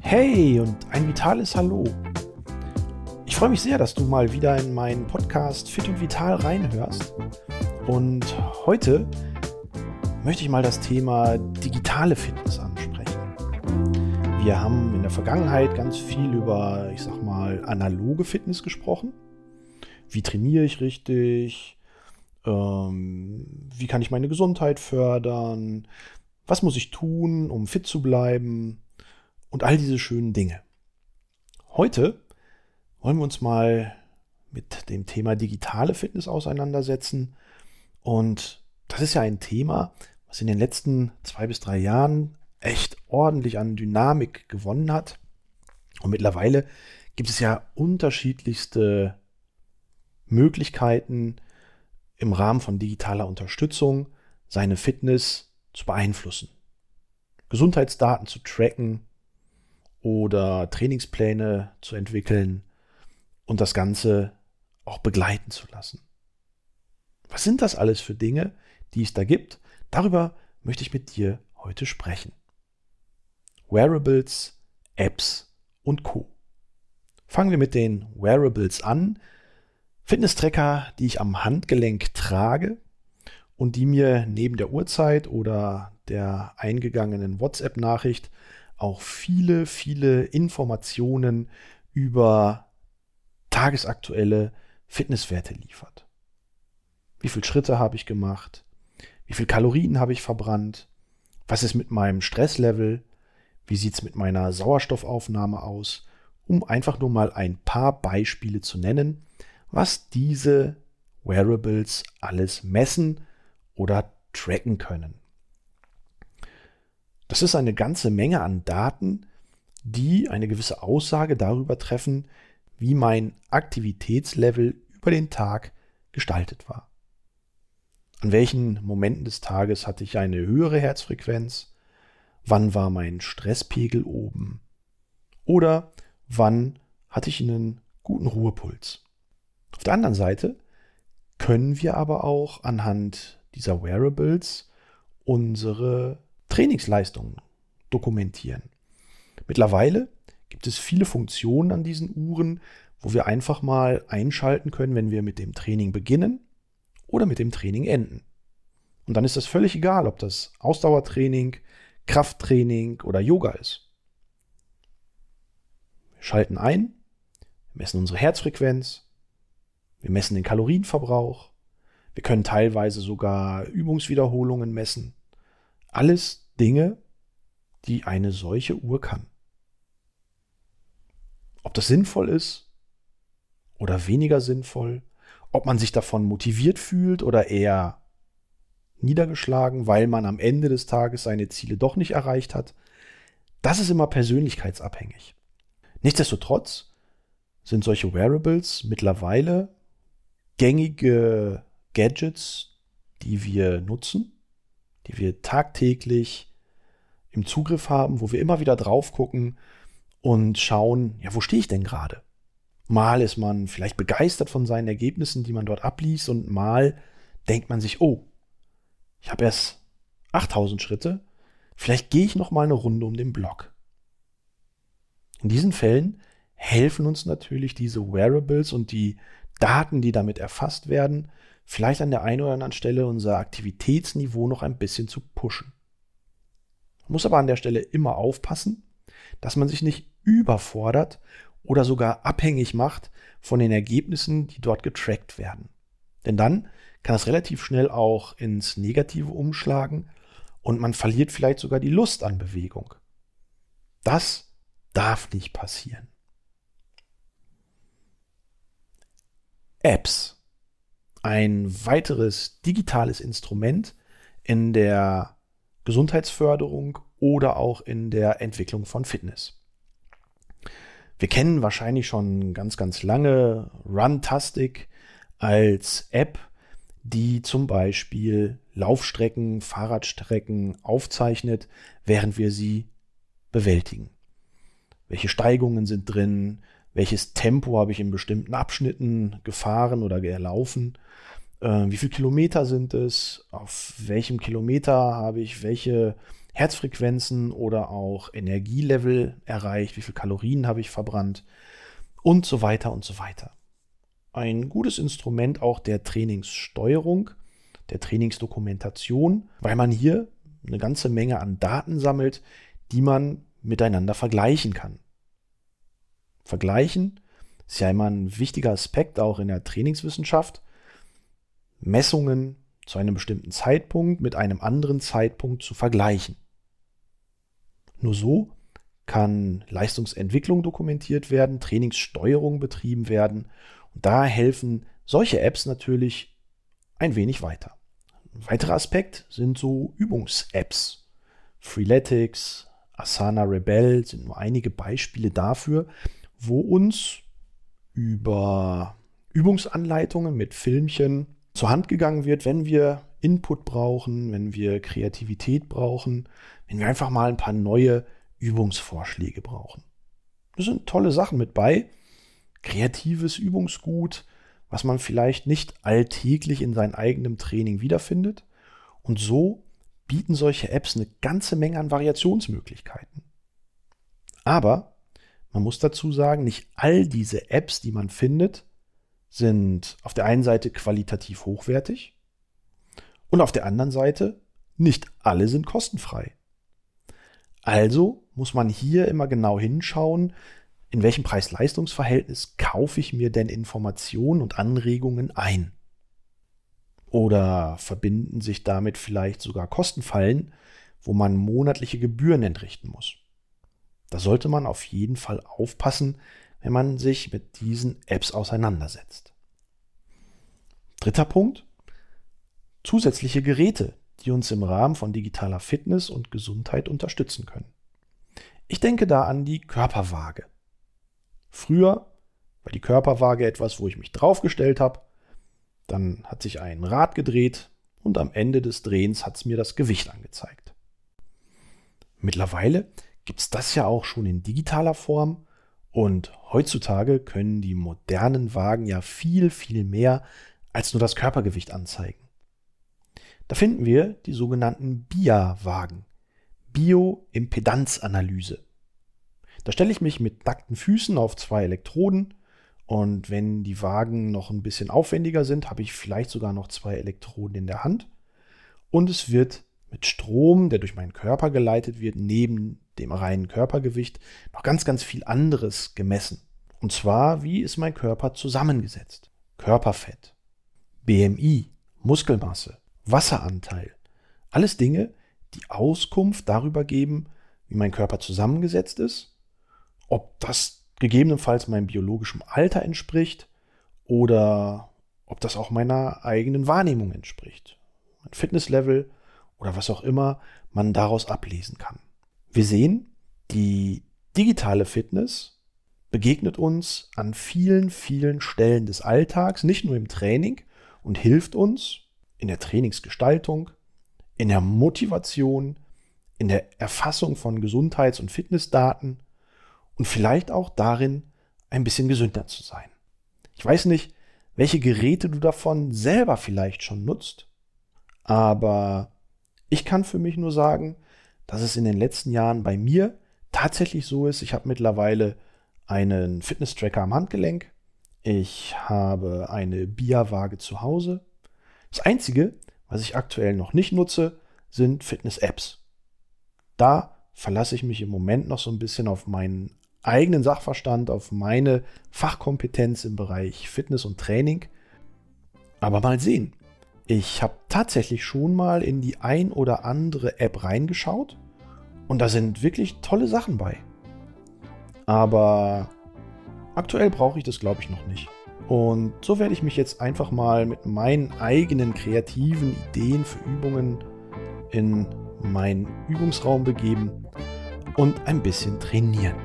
Hey und ein vitales Hallo. Ich freue mich sehr, dass du mal wieder in meinen Podcast Fit und Vital reinhörst. Und heute möchte ich mal das Thema digitale Fitness ansprechen. Wir haben in der Vergangenheit ganz viel über, ich sag mal, analoge Fitness gesprochen. Wie trainiere ich richtig? Ähm, wie kann ich meine Gesundheit fördern? Was muss ich tun, um fit zu bleiben? und all diese schönen Dinge. Heute wollen wir uns mal mit dem Thema digitale Fitness auseinandersetzen. Und das ist ja ein Thema, was in den letzten zwei bis drei Jahren echt ordentlich an Dynamik gewonnen hat. Und mittlerweile gibt es ja unterschiedlichste Möglichkeiten im Rahmen von digitaler Unterstützung seine Fitness zu beeinflussen. Gesundheitsdaten zu tracken, oder Trainingspläne zu entwickeln und das Ganze auch begleiten zu lassen. Was sind das alles für Dinge, die es da gibt? Darüber möchte ich mit dir heute sprechen. Wearables, Apps und Co. Fangen wir mit den Wearables an. Fitness-Tracker, die ich am Handgelenk trage und die mir neben der Uhrzeit oder der eingegangenen WhatsApp-Nachricht auch viele, viele Informationen über tagesaktuelle Fitnesswerte liefert. Wie viele Schritte habe ich gemacht? Wie viele Kalorien habe ich verbrannt? Was ist mit meinem Stresslevel? Wie sieht es mit meiner Sauerstoffaufnahme aus? Um einfach nur mal ein paar Beispiele zu nennen, was diese Wearables alles messen oder tracken können. Das ist eine ganze Menge an Daten, die eine gewisse Aussage darüber treffen, wie mein Aktivitätslevel über den Tag gestaltet war. An welchen Momenten des Tages hatte ich eine höhere Herzfrequenz? Wann war mein Stresspegel oben? Oder wann hatte ich einen guten Ruhepuls? Auf der anderen Seite können wir aber auch anhand dieser Wearables unsere Trainingsleistungen dokumentieren. Mittlerweile gibt es viele Funktionen an diesen Uhren, wo wir einfach mal einschalten können, wenn wir mit dem Training beginnen oder mit dem Training enden. Und dann ist das völlig egal, ob das Ausdauertraining, Krafttraining oder Yoga ist. Wir schalten ein, messen unsere Herzfrequenz, wir messen den Kalorienverbrauch, wir können teilweise sogar Übungswiederholungen messen. Alles Dinge, die eine solche Uhr kann. Ob das sinnvoll ist oder weniger sinnvoll, ob man sich davon motiviert fühlt oder eher niedergeschlagen, weil man am Ende des Tages seine Ziele doch nicht erreicht hat, das ist immer persönlichkeitsabhängig. Nichtsdestotrotz sind solche Wearables mittlerweile gängige Gadgets, die wir nutzen die wir tagtäglich im Zugriff haben, wo wir immer wieder drauf gucken und schauen, ja, wo stehe ich denn gerade? Mal ist man vielleicht begeistert von seinen Ergebnissen, die man dort abliest, und mal denkt man sich, oh, ich habe erst 8000 Schritte, vielleicht gehe ich noch mal eine Runde um den Block. In diesen Fällen helfen uns natürlich diese Wearables und die Daten, die damit erfasst werden, vielleicht an der einen oder anderen Stelle unser Aktivitätsniveau noch ein bisschen zu pushen. Man muss aber an der Stelle immer aufpassen, dass man sich nicht überfordert oder sogar abhängig macht von den Ergebnissen, die dort getrackt werden. Denn dann kann es relativ schnell auch ins Negative umschlagen und man verliert vielleicht sogar die Lust an Bewegung. Das darf nicht passieren. Apps ein weiteres digitales Instrument in der Gesundheitsförderung oder auch in der Entwicklung von Fitness. Wir kennen wahrscheinlich schon ganz, ganz lange Runtastic als App, die zum Beispiel Laufstrecken, Fahrradstrecken aufzeichnet, während wir sie bewältigen. Welche Steigungen sind drin? Welches Tempo habe ich in bestimmten Abschnitten gefahren oder gelaufen? äh, wie viele Kilometer sind es, auf welchem Kilometer habe ich welche Herzfrequenzen oder auch Energielevel erreicht, wie viele Kalorien habe ich verbrannt und so weiter und so weiter. Ein gutes Instrument auch der Trainingssteuerung, der Trainingsdokumentation, weil man hier eine ganze Menge an Daten sammelt, die man miteinander vergleichen kann. Vergleichen ist ja immer ein wichtiger Aspekt auch in der Trainingswissenschaft. Messungen zu einem bestimmten Zeitpunkt mit einem anderen Zeitpunkt zu vergleichen. Nur so kann Leistungsentwicklung dokumentiert werden, Trainingssteuerung betrieben werden. Und da helfen solche Apps natürlich ein wenig weiter. Ein weiterer Aspekt sind so Übungs-Apps. Freeletics, Asana Rebel sind nur einige Beispiele dafür, wo uns über Übungsanleitungen mit Filmchen zur Hand gegangen wird, wenn wir Input brauchen, wenn wir Kreativität brauchen, wenn wir einfach mal ein paar neue Übungsvorschläge brauchen. Da sind tolle Sachen mit bei. Kreatives Übungsgut, was man vielleicht nicht alltäglich in seinem eigenen Training wiederfindet. Und so bieten solche Apps eine ganze Menge an Variationsmöglichkeiten. Aber man muss dazu sagen, nicht all diese Apps, die man findet, sind auf der einen Seite qualitativ hochwertig und auf der anderen Seite nicht alle sind kostenfrei. Also muss man hier immer genau hinschauen, in welchem Preis-Leistungs-Verhältnis kaufe ich mir denn Informationen und Anregungen ein. Oder verbinden sich damit vielleicht sogar Kostenfallen, wo man monatliche Gebühren entrichten muss. Da sollte man auf jeden Fall aufpassen, wenn man sich mit diesen Apps auseinandersetzt. Dritter Punkt. Zusätzliche Geräte, die uns im Rahmen von digitaler Fitness und Gesundheit unterstützen können. Ich denke da an die Körperwaage. Früher war die Körperwaage etwas, wo ich mich draufgestellt habe, dann hat sich ein Rad gedreht und am Ende des Drehens hat es mir das Gewicht angezeigt. Mittlerweile gibt es das ja auch schon in digitaler Form und heutzutage können die modernen Wagen ja viel, viel mehr als nur das Körpergewicht anzeigen. Da finden wir die sogenannten BIA-Wagen, Bioimpedanzanalyse. Da stelle ich mich mit nackten Füßen auf zwei Elektroden und wenn die Wagen noch ein bisschen aufwendiger sind, habe ich vielleicht sogar noch zwei Elektroden in der Hand und es wird mit Strom, der durch meinen Körper geleitet wird, neben dem reinen Körpergewicht noch ganz, ganz viel anderes gemessen. Und zwar, wie ist mein Körper zusammengesetzt? Körperfett, BMI, Muskelmasse, Wasseranteil. Alles Dinge, die Auskunft darüber geben, wie mein Körper zusammengesetzt ist, ob das gegebenenfalls meinem biologischen Alter entspricht oder ob das auch meiner eigenen Wahrnehmung entspricht. Mein Fitnesslevel oder was auch immer man daraus ablesen kann. Wir sehen, die digitale Fitness begegnet uns an vielen, vielen Stellen des Alltags, nicht nur im Training und hilft uns, in der Trainingsgestaltung, in der Motivation, in der Erfassung von Gesundheits- und Fitnessdaten und vielleicht auch darin, ein bisschen gesünder zu sein. Ich weiß nicht, welche Geräte du davon selber vielleicht schon nutzt, aber ich kann für mich nur sagen, dass es in den letzten Jahren bei mir tatsächlich so ist. Ich habe mittlerweile einen Fitness-Tracker am Handgelenk. Ich habe eine Bia-Waage zu Hause. Das Einzige, was ich aktuell noch nicht nutze, sind Fitness-Apps. Da verlasse ich mich im Moment noch so ein bisschen auf meinen eigenen Sachverstand, auf meine Fachkompetenz im Bereich Fitness und Training. Aber mal sehen. Ich habe tatsächlich schon mal in die ein oder andere App reingeschaut und da sind wirklich tolle Sachen bei. Aber aktuell brauche ich das, glaube ich, noch nicht. Und so werde ich mich jetzt einfach mal mit meinen eigenen kreativen Ideen für Übungen in meinen Übungsraum begeben und ein bisschen trainieren.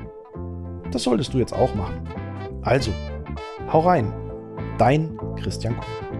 Das solltest du jetzt auch machen. Also, hau rein. Dein Christian Kuhn.